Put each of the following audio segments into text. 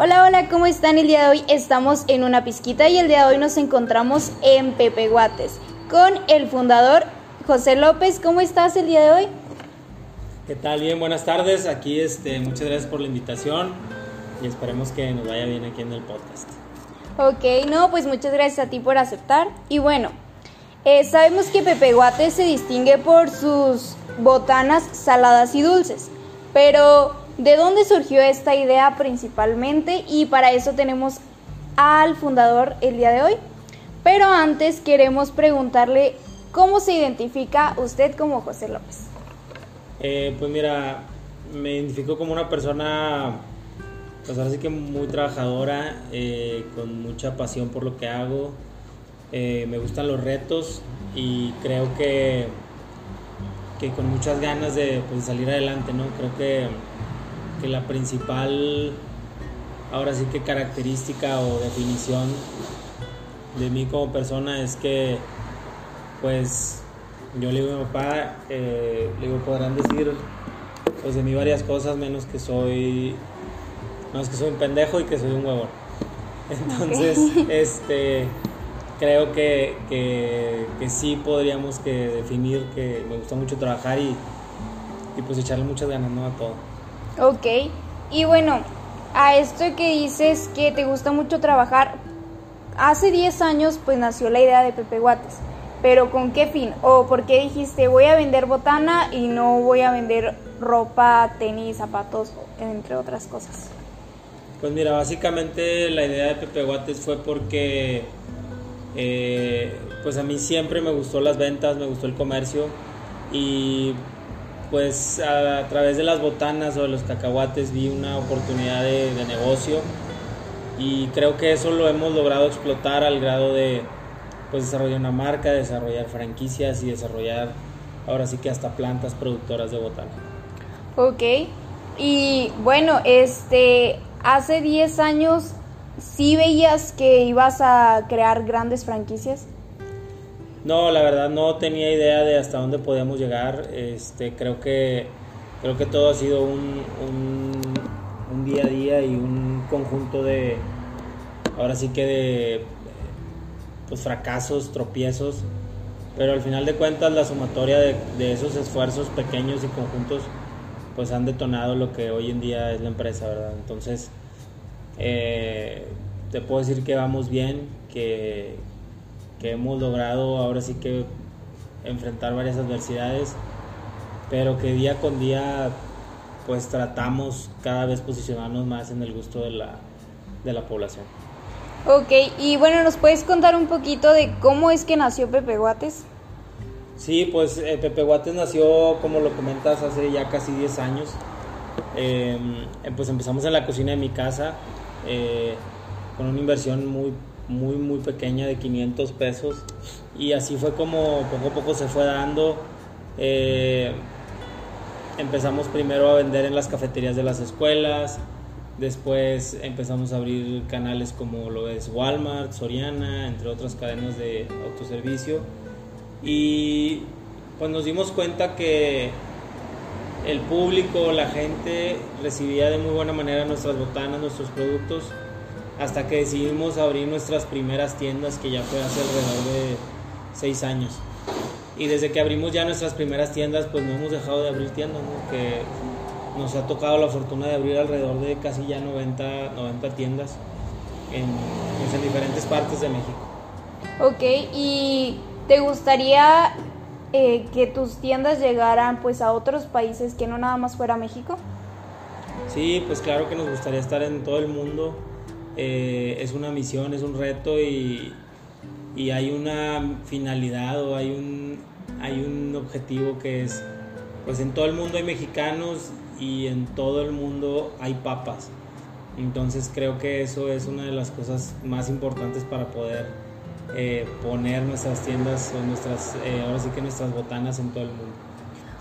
Hola, hola, ¿cómo están? El día de hoy estamos en una pizquita y el día de hoy nos encontramos en Pepe Guates con el fundador José López. ¿Cómo estás el día de hoy? ¿Qué tal? Bien, buenas tardes. Aquí, este, muchas gracias por la invitación y esperemos que nos vaya bien aquí en el podcast. Ok, no, pues muchas gracias a ti por aceptar. Y bueno, eh, sabemos que Pepe Guates se distingue por sus botanas saladas y dulces, pero ¿de dónde surgió esta idea principalmente? Y para eso tenemos al fundador el día de hoy. Pero antes queremos preguntarle cómo se identifica usted como José López. Eh, pues mira, me identifico como una persona, pues ahora sí que muy trabajadora, eh, con mucha pasión por lo que hago. Eh, me gustan los retos y creo que, que con muchas ganas de pues, salir adelante, ¿no? Creo que, que la principal, ahora sí que característica o definición de mí como persona es que, pues, yo le digo a mi papá, eh, le digo, podrán decir pues de mí varias cosas, menos que soy, menos que soy un pendejo y que soy un huevón. Entonces, este, creo que, que, que, sí podríamos que definir que me gusta mucho trabajar y, y pues echarle muchas ganas ¿no? a todo. Ok, y bueno, a esto que dices que te gusta mucho trabajar, hace 10 años pues nació la idea de Pepe Guates pero ¿con qué fin? ¿O por qué dijiste voy a vender botana y no voy a vender ropa, tenis, zapatos, entre otras cosas? Pues mira, básicamente la idea de Pepe Guates fue porque eh, pues a mí siempre me gustó las ventas, me gustó el comercio y pues a, través de las botanas o de los cacahuates vi una oportunidad de, de negocio y creo que eso lo hemos logrado explotar al grado de pues desarrollar una marca, desarrollar franquicias y desarrollar ahora sí que hasta plantas productoras de botana. Ok, y bueno, este, hace 10 años, ¿sí veías que ibas a crear grandes franquicias? No, la verdad no tenía idea de hasta dónde podíamos llegar. Este, creo que creo que todo ha sido un, día a día y un conjunto de ahora sí que de pues, fracasos, tropiezos, pero al final de cuentas la sumatoria de, de, esos esfuerzos pequeños y conjuntos pues han detonado lo que hoy en día es la empresa, ¿verdad? Entonces, eh, te puedo decir que vamos bien, que, que hemos logrado ahora sí que enfrentar varias adversidades, pero que día con día pues tratamos cada vez posicionarnos más en el gusto de la, de la población. Ok, y bueno, ¿nos puedes contar un poquito de cómo es que nació Pepe Guates? Sí, pues eh, Pepe Guates nació, como lo comentas, hace ya casi 10 años. Eh, pues empezamos en la cocina de mi casa eh, con una inversión muy, muy, muy pequeña de 500 pesos. Y así fue como poco a poco se fue dando. empezamos primero a vender en las cafeterías de las escuelas, Después empezamos a abrir canales como lo es Walmart, Soriana, entre otras cadenas de autoservicio. Y pues nos dimos cuenta que el público, la gente recibía de muy buena manera nuestras botanas, nuestros productos, hasta que decidimos abrir nuestras primeras tiendas, que ya fue hace alrededor de seis años. Y desde que abrimos ya nuestras primeras tiendas, pues no hemos dejado de abrir tiendas, ¿no? que nos ha tocado la fortuna de abrir alrededor de casi ya 90, 90 tiendas en, pues, en diferentes partes de México. Ok, ¿y te gustaría eh, que tus tiendas llegaran pues a otros países que no nada más fuera México? Sí, pues claro que nos gustaría estar en todo el mundo. Eh, es una misión, es un reto y, y hay una finalidad o hay un, hay un objetivo que es, pues en todo el mundo hay mexicanos y en todo el mundo hay papas. Entonces creo que eso es una de las cosas más importantes para poder eh, poner nuestras tiendas o nuestras, eh, ahora sí que nuestras botanas en todo el mundo.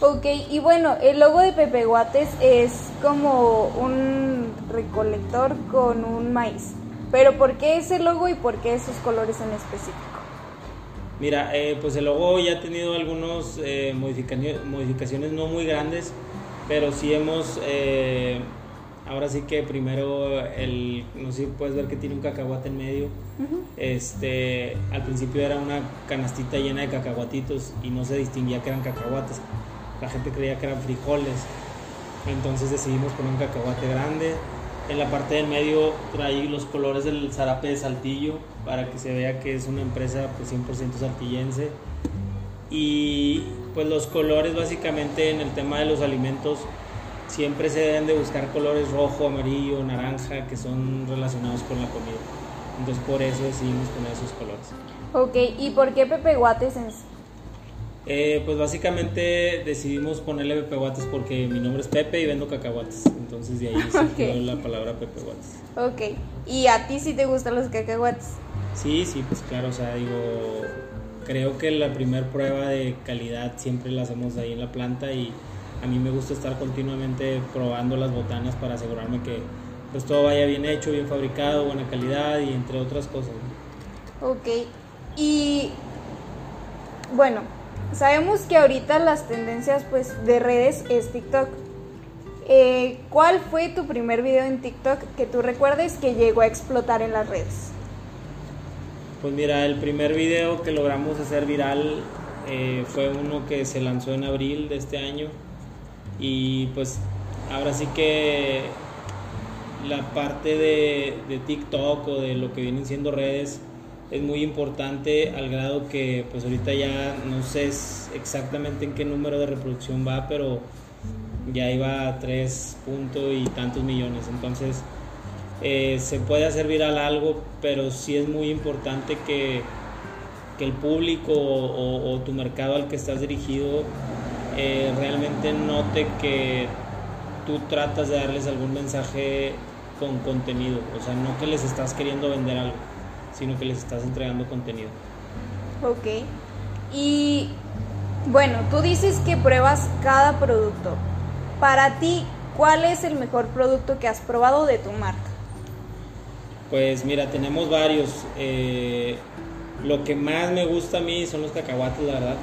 Ok, y bueno, el logo de Pepe Guates es como un recolector con un maíz. Pero ¿por qué ese logo y por qué esos colores en específico? Mira, eh, pues el logo ya ha tenido algunas modificaciones, modificaciones no muy grandes, pero sí hemos eh, ahora sí que primero el, no sé si puedes ver que tiene un cacahuate en medio. Este, al principio era una canastita llena de cacahuatitos y no se distinguía que eran cacahuates. La gente creía que eran frijoles. Entonces decidimos poner un cacahuate grande. En la parte del medio traí los colores del zarape de Saltillo para que se vea que es una empresa pues 100% saltillense. Y pues los colores básicamente en el tema de los alimentos siempre se deben de buscar colores rojo, amarillo, naranja que son relacionados con la comida. Entonces por eso decidimos poner esos colores. Ok, ¿y por qué Pepe Guates eh, pues básicamente decidimos ponerle Pepe Guates porque mi nombre es Pepe y vendo cacahuates. Entonces de ahí surgió la palabra Pepe Guates. Ok, ¿y a ti sí te gustan los cacahuates? Sí, sí, pues claro, o sea, digo, creo que la primera prueba de calidad siempre la hacemos ahí en la planta y a mí me gusta estar continuamente probando las botanas para asegurarme que pues todo vaya bien hecho, bien fabricado, buena calidad y entre otras cosas. Ok, y bueno, sabemos que ahorita las tendencias pues de redes es TikTok. Eh, ¿Cuál fue tu primer video en TikTok que tú recuerdes que llegó a explotar en las redes? Pues mira, el primer video que logramos hacer viral eh, fue uno que se lanzó en abril de este año y pues ahora sí que la parte de, de TikTok o de lo que vienen siendo redes es muy importante al grado que pues ahorita ya no sé exactamente en qué número de reproducción va, pero ya iba a tres puntos y tantos millones. Entonces eh, se puede hacer viral algo, pero sí es muy importante que, que el público o, tu mercado al que estás dirigido eh, realmente note que tú tratas de darles algún mensaje con contenido, o sea, no que les estás queriendo vender algo sino que les estás entregando contenido. Ok. Y bueno, tú dices que pruebas cada producto. Para ti, ¿cuál es el mejor producto que has probado de tu marca? Pues mira, tenemos varios. Eh, lo que más me gusta a mí son los cacahuates, la verdad.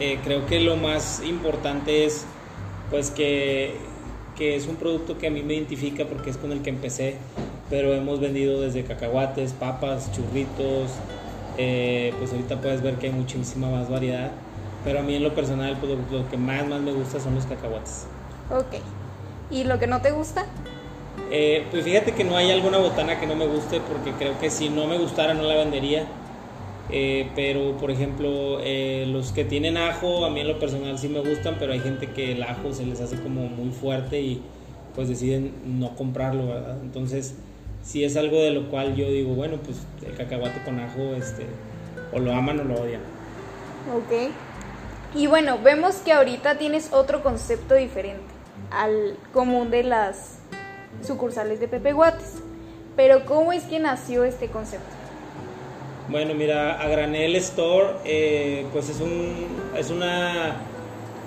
Eh, creo que lo más importante es pues que, que es un producto que a mí me identifica porque es con el que empecé pero hemos vendido desde cacahuates, papas, churritos, eh, pues ahorita puedes ver que hay muchísima más variedad, pero a mí en lo personal pues lo, que más, más me gusta son los cacahuates. Ok, ¿y lo que no te gusta? Eh, pues fíjate que no hay alguna botana que no me guste porque creo que si no me gustara no la vendería. Eh, pero por ejemplo los que tienen ajo a mí en lo personal sí me gustan pero hay gente que el ajo se les hace como muy fuerte y pues deciden no comprarlo verdad entonces si es algo de lo cual yo digo, bueno, pues el cacahuate con ajo, este, o lo aman o lo odian. Ok. Y bueno, vemos que ahorita tienes otro concepto diferente al común de las sucursales de Pepe Guates. Pero ¿cómo es que nació este concepto? Bueno, mira, a Granel Store, eh, pues es un, es una,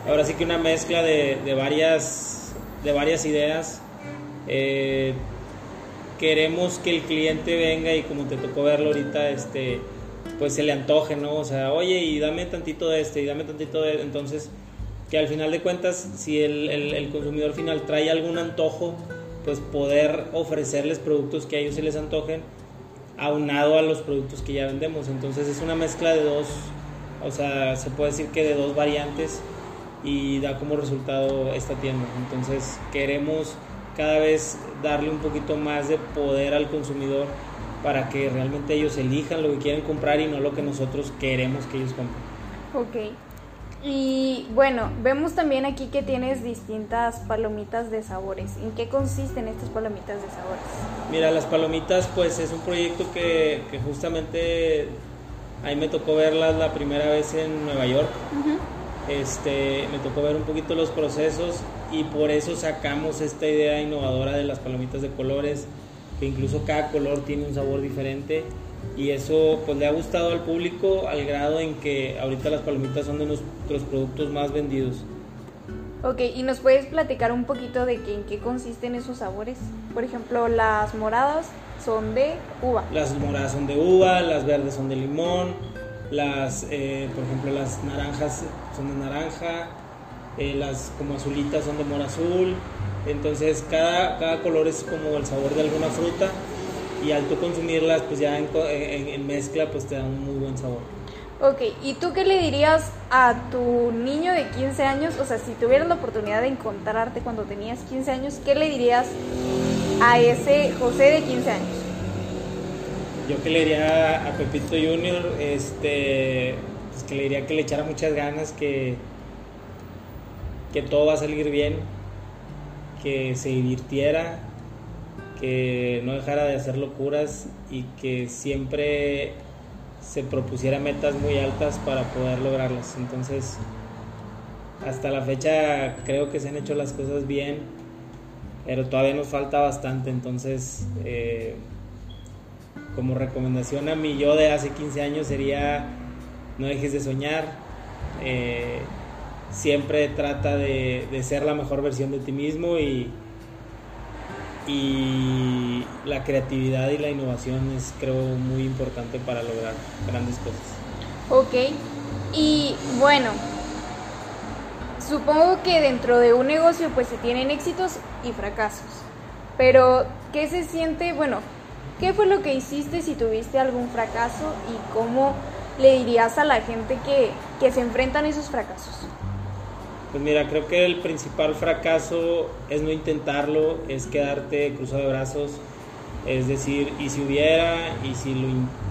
ahora sí que una mezcla de, de varias, de varias ideas. Eh, queremos que el cliente venga y como te tocó verlo ahorita, este, pues se le antoje, ¿no? O sea, oye, y dame tantito de este, y dame tantito de... Entonces, que al final de cuentas, si el, el, consumidor final trae algún antojo, pues poder ofrecerles productos que a ellos se les antojen, aunado a los productos que ya vendemos. Entonces es una mezcla de dos, o sea, se puede decir que de dos variantes y da como resultado esta tienda. Entonces queremos cada vez darle un poquito más de poder al consumidor para que realmente ellos elijan lo que quieren comprar y no lo que nosotros queremos que ellos compren. Ok. Y bueno, vemos también aquí que tienes distintas palomitas de sabores. ¿En qué consisten estas palomitas de sabores? Mira, las palomitas pues es un proyecto que, justamente ahí me tocó verlas la primera vez en Nueva York. Este, me tocó ver un poquito los procesos y por eso sacamos esta idea innovadora de las palomitas de colores, que incluso cada color tiene un sabor diferente y eso pues le ha gustado al público al grado en que ahorita las palomitas son de nuestros productos más vendidos. Ok, ¿y nos puedes platicar un poquito de que, en qué consisten esos sabores? Por ejemplo, las moradas son de uva. Las moradas son de uva, las verdes son de limón, las, eh, por ejemplo, las naranjas son de naranja, eh, las como azulitas son de mora azul, Entonces cada, cada color es como el sabor de alguna fruta y al tú consumirlas pues ya en, en, mezcla pues te da un muy buen sabor. Ok, ¿y tú qué le dirías a tu niño de 15 años? O sea, si tuvieras la oportunidad de encontrarte cuando tenías 15 años, ¿qué le dirías a ese José de 15 años? Yo que le diría a Pepito Junior, este, pues que le diría que le echara muchas ganas, que, que todo va a salir bien, que se divirtiera, que no dejara de hacer locuras y que siempre se propusiera metas muy altas para poder lograrlas. Entonces, hasta la fecha creo que se han hecho las cosas bien, pero todavía nos falta bastante. Entonces, eh, como recomendación a mí yo de hace 15 años sería no dejes de soñar. Eh, siempre trata de, ser la mejor versión de ti mismo y, y la creatividad y la innovación es creo muy importante para lograr grandes cosas. Ok, y bueno, supongo que dentro de un negocio pues se tienen éxitos y fracasos, pero ¿qué se siente? Bueno, ¿qué fue lo que hiciste si tuviste algún fracaso y cómo le dirías a la gente que, que se enfrentan a esos fracasos? Pues mira, creo que el principal fracaso es no intentarlo, es quedarte cruzado de brazos, es decir, y si hubiera, y si lo,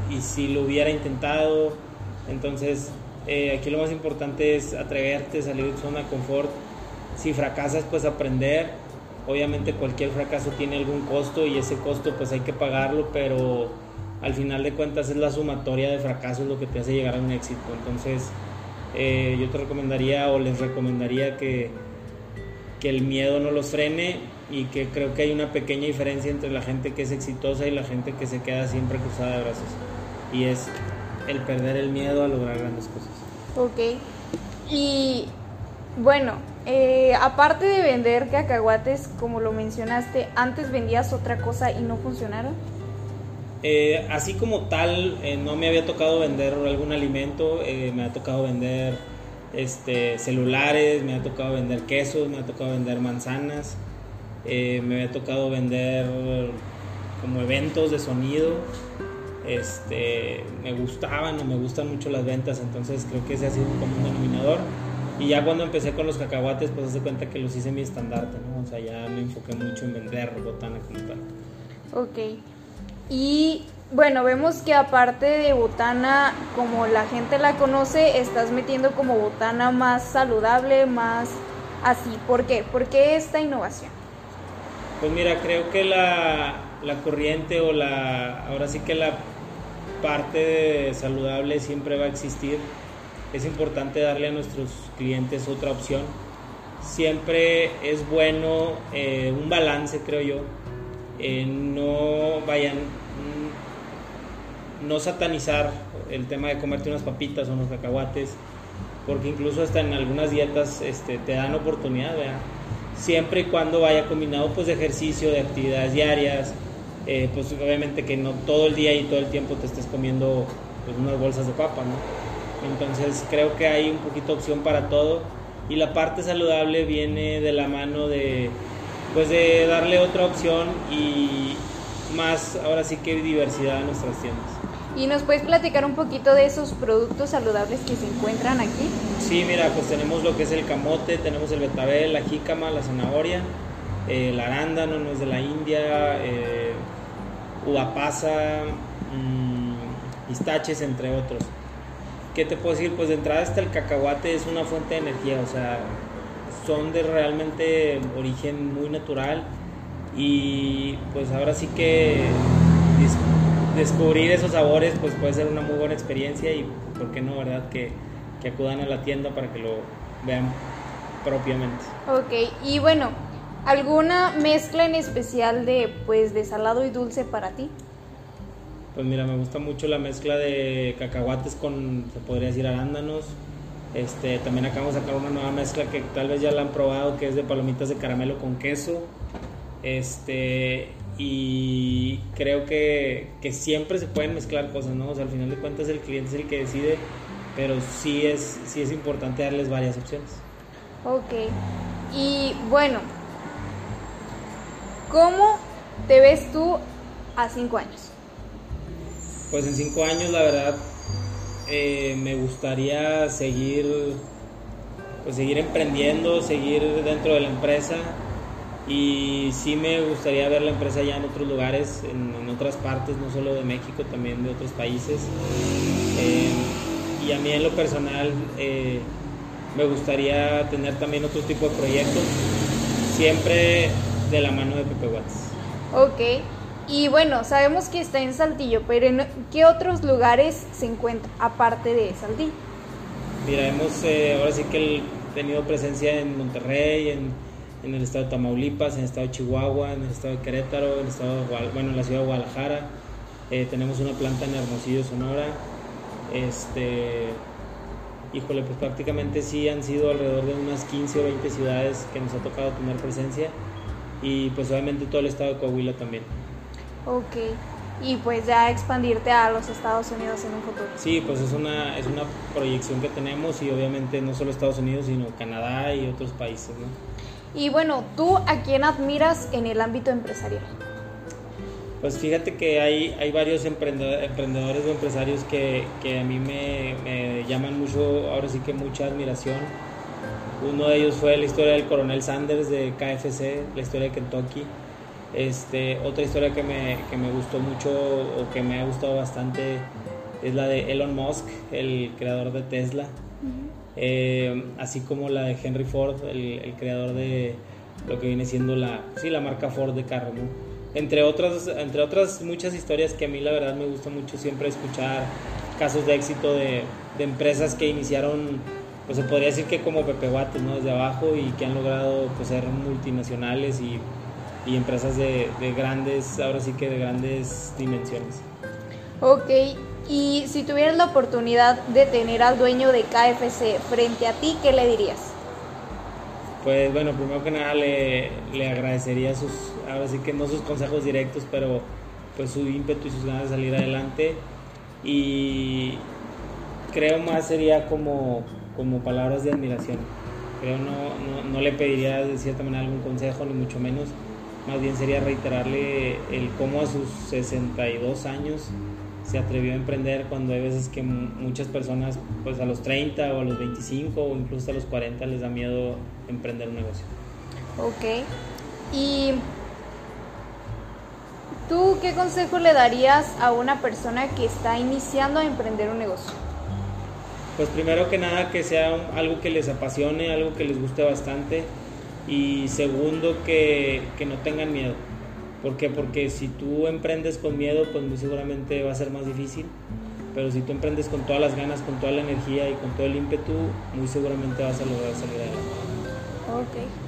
y si lo hubiera intentado, entonces eh, aquí lo más importante es atreverte, salir de zona de confort, si fracasas pues aprender, obviamente cualquier fracaso tiene algún costo y ese costo pues hay que pagarlo, pero al final de cuentas es la sumatoria de fracasos lo que te hace llegar a un éxito, entonces eh, yo te recomendaría o les recomendaría que, que el miedo no los frene y que creo que hay una pequeña diferencia entre la gente que es exitosa y la gente que se queda siempre cruzada de brazos. Y es el perder el miedo a lograr grandes cosas. Ok. Y bueno, eh, aparte de vender cacahuates, como lo mencionaste, antes vendías otra cosa y no funcionaron. Eh, así como tal, eh, no me había tocado vender algún alimento, eh, me ha tocado vender este, celulares, me ha tocado vender quesos, me ha tocado vender manzanas, me había tocado vender como eventos de sonido. Este, me gustaban o me gustan mucho las ventas, entonces creo que ese ha sido como un denominador. Y ya cuando empecé con los cacahuates, pues hace cuenta que los hice mi estandarte, ¿no? O sea, ya me enfoqué mucho en vender botana como tal. Ok. Y bueno, vemos que aparte de botana, como la gente la conoce, estás metiendo como botana más saludable, más así. ¿Por qué? ¿Por qué esta innovación? Pues mira, creo que la, la corriente o la, ahora sí que la parte saludable siempre va a existir. Es importante darle a nuestros clientes otra opción. Siempre es bueno eh, un balance, creo yo, eh, no vayan, no satanizar el tema de comerte unas papitas o unos cacahuates, porque incluso hasta en algunas dietas este, te dan oportunidad, siempre y cuando vaya combinado pues de ejercicio, de actividades diarias, eh, pues obviamente que no todo el día y todo el tiempo te estés comiendo pues, unas bolsas de papa. Entonces creo que hay un poquito opción para todo y la parte saludable viene de la mano de pues de darle otra opción y más ahora sí que diversidad a nuestras tiendas. ¿Y nos puedes platicar un poquito de esos productos saludables que se encuentran aquí? Sí, mira, pues tenemos lo que es el camote, tenemos el betabel, la jícama, la zanahoria, eh, el arándano, no es de la India, eh, uva pasa, mm, pistaches, entre otros. ¿Qué te puedo decir? Pues de entrada está el cacahuate, es una fuente de energía, o sea, son de realmente origen muy natural y pues ahora sí que descubrir esos sabores pues puede ser una muy buena experiencia y por qué no, ¿verdad? Que, que acudan a la tienda para que lo vean propiamente. Ok, y bueno, ¿alguna mezcla en especial de pues de salado y dulce para ti? Pues mira, me gusta mucho la mezcla de cacahuates con, se podría decir, arándanos, este, también acabamos de sacar una nueva mezcla que tal vez ya la han probado, que es de palomitas de caramelo con queso. Este, y creo que, que siempre se pueden mezclar cosas, ¿no? O sea, al final de cuentas el cliente es el que decide, pero sí es, sí es importante darles varias opciones. Ok, y bueno, ¿cómo te ves tú a cinco años? Pues en cinco años, la verdad, eh, me gustaría seguir, pues seguir emprendiendo, seguir dentro de la empresa y sí me gustaría ver la empresa ya en otros lugares, en, otras partes, no solo de México, también de otros países. Eh, y a mí en lo personal eh, me gustaría tener también otro tipo de proyectos, siempre de la mano de Pepe Watts. Ok, y bueno, sabemos que está en Saltillo, pero ¿en qué otros lugares se encuentra aparte de Saltillo? Mira, hemos eh, ahora sí que tenido presencia en Monterrey, en, el estado de Tamaulipas, en el estado de Chihuahua, en el estado de Querétaro, en el estado bueno, en la ciudad de Guadalajara. Eh, tenemos una planta en Hermosillo, Sonora. Este, híjole, pues prácticamente sí han sido alrededor de unas 15 o 20 ciudades que nos ha tocado tener presencia y pues obviamente todo el estado de Coahuila también. Ok, y pues ya expandirte a los Estados Unidos en un futuro. Sí, pues es una, es una proyección que tenemos y obviamente no solo Estados Unidos, sino Canadá y otros países, ¿no? Y bueno, ¿tú a quién admiras en el ámbito empresarial? Pues fíjate que hay, hay varios emprendedores o empresarios que, que a mí me, me, llaman mucho, ahora sí que mucha admiración. Uno de ellos fue la historia del coronel Sanders de KFC, la historia de Kentucky. Este, otra historia que me, que me gustó mucho o que me ha gustado bastante es la de Elon Musk, el creador de Tesla. Eh, así como la de Henry Ford, el, el, creador de lo que viene siendo la, sí, la marca Ford de carro. ¿no? Entre, otras, entre otras muchas historias que a mí la verdad me gusta mucho siempre escuchar casos de éxito de, de empresas que iniciaron pues se podría decir que como Pepe Guates, ¿no? Desde abajo y que han logrado pues, ser multinacionales y y empresas de, de, grandes, ahora sí que de grandes dimensiones. Ok, y si tuvieras la oportunidad de tener al dueño de KFC frente a ti, ¿qué le dirías? Pues bueno, primero que nada le, le agradecería sus, ahora sí que no sus consejos directos, pero pues su ímpetu y sus ganas de salir adelante. Y creo más sería como, como palabras de admiración. Creo no, no, no le pediría de cierta manera algún consejo, ni mucho menos más bien sería reiterarle el cómo a sus 62 años se atrevió a emprender cuando hay veces que muchas personas pues a los 30 o a los 25 o incluso a los 40 les da miedo emprender un negocio. Ok. ¿Y tú qué consejo le darías a una persona que está iniciando a emprender un negocio? Pues primero que nada que sea algo que les apasione, algo que les guste bastante y segundo, que, que no tengan miedo. ¿Por qué? Porque si tú emprendes con miedo, pues muy seguramente va a ser más difícil. Pero si tú emprendes con todas las ganas, con toda la energía y con todo el ímpetu, muy seguramente vas a lograr salir adelante. Ok.